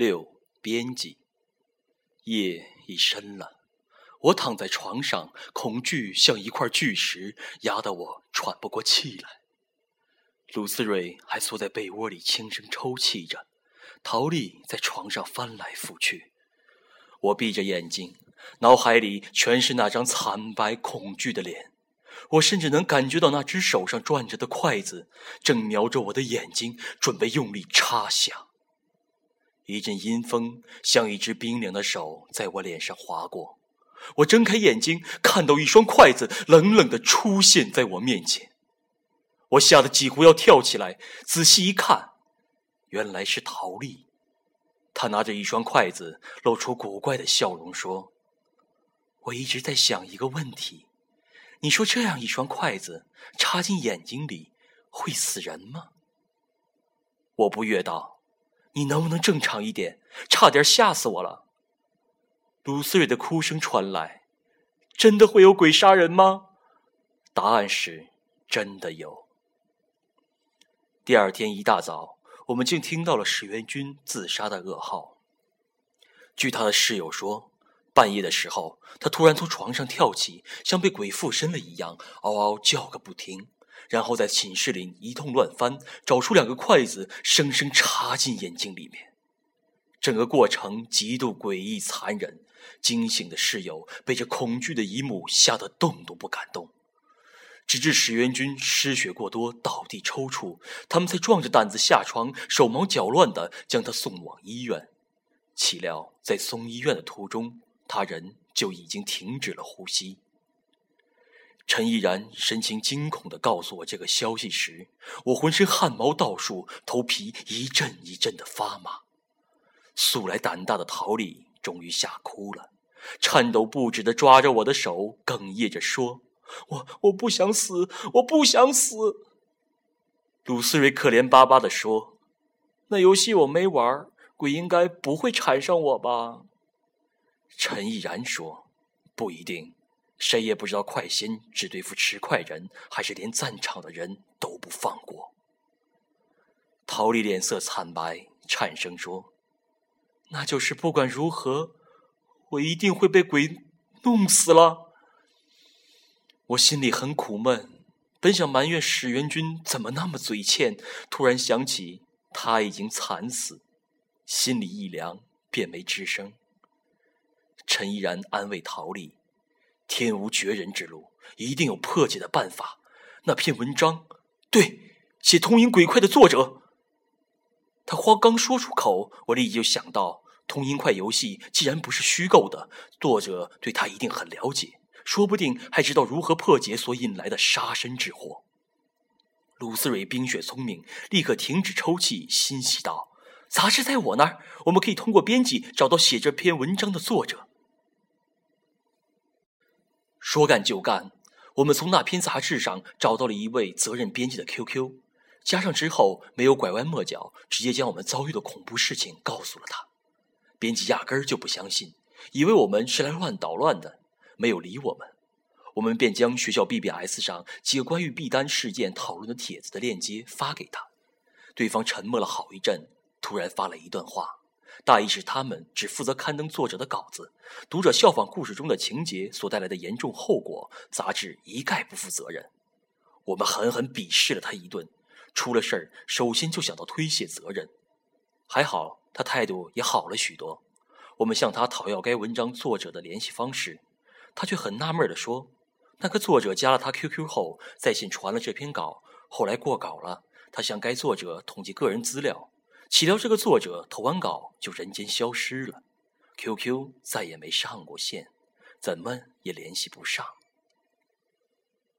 六编辑。夜已深了，我躺在床上，恐惧像一块巨石压得我喘不过气来。鲁思瑞还缩在被窝里轻声抽泣着，陶丽在床上翻来覆去。我闭着眼睛，脑海里全是那张惨白恐惧的脸。我甚至能感觉到那只手上转着的筷子正瞄着我的眼睛，准备用力插下。一阵阴风像一只冰凉的手在我脸上划过，我睁开眼睛，看到一双筷子冷冷的出现在我面前。我吓得几乎要跳起来，仔细一看，原来是陶丽。她拿着一双筷子，露出古怪的笑容，说：“我一直在想一个问题，你说这样一双筷子插进眼睛里会死人吗？”我不悦道：“你能不能正常一点？差点吓死我了。”鲁思瑞的哭声传来：“真的会有鬼杀人吗？”答案是：真的有。第二天一大早，我们竟听到了史元军自杀的噩耗。据他的室友说，半夜的时候，他突然从床上跳起，像被鬼附身了一样，嗷嗷叫个不停，然后在寝室里一通乱翻，找出两个筷子，生生插进眼睛里面。整个过程极度诡异残忍，惊醒的室友被这恐惧的一幕吓得动都不敢动。直至史元军失血过多倒地抽搐，他们才壮着胆子下床，手忙脚乱地将他送往医院。岂料在送医院的途中，他人就已经停止了呼吸。陈毅然神情惊恐的告诉我这个消息时，我浑身汗毛倒竖，头皮一阵一阵的发麻。素来胆大的陶丽终于吓哭了，颤抖不止的抓着我的手，哽咽着说。我我不想死，我不想死。鲁思睿可怜巴巴的说：“那游戏我没玩，鬼应该不会缠上我吧？”陈毅然说：“不一定，谁也不知道快仙只对付持快人，还是连战场的人都不放过。”陶丽脸色惨白，颤声说：“那就是不管如何，我一定会被鬼弄死了。”我心里很苦闷，本想埋怨史元军怎么那么嘴欠，突然想起他已经惨死，心里一凉，便没吱声。陈依然安慰陶丽：“天无绝人之路，一定有破解的办法。那篇文章，对，写通阴鬼块的作者。”他话刚说出口，我立即就想到，通阴块游戏既然不是虚构的，作者对他一定很了解。说不定还知道如何破解所引来的杀身之祸。鲁思蕊冰雪聪明，立刻停止抽泣，欣喜道：“杂志在我那儿，我们可以通过编辑找到写这篇文章的作者。”说干就干，我们从那篇杂志上找到了一位责任编辑的 QQ，加上之后没有拐弯抹角，直接将我们遭遇的恐怖事情告诉了他。编辑压根儿就不相信，以为我们是来乱捣乱的。没有理我们，我们便将学校 BBS 上几个关于毕丹事件讨论的帖子的链接发给他。对方沉默了好一阵，突然发了一段话，大意是他们只负责刊登作者的稿子，读者效仿故事中的情节所带来的严重后果，杂志一概不负责任。我们狠狠鄙视了他一顿，出了事儿首先就想到推卸责任。还好他态度也好了许多，我们向他讨要该文章作者的联系方式。他却很纳闷地说：“那个作者加了他 QQ 后，在线传了这篇稿，后来过稿了。他向该作者统计个人资料，岂料这个作者投完稿就人间消失了，QQ 再也没上过线，怎么也联系不上。”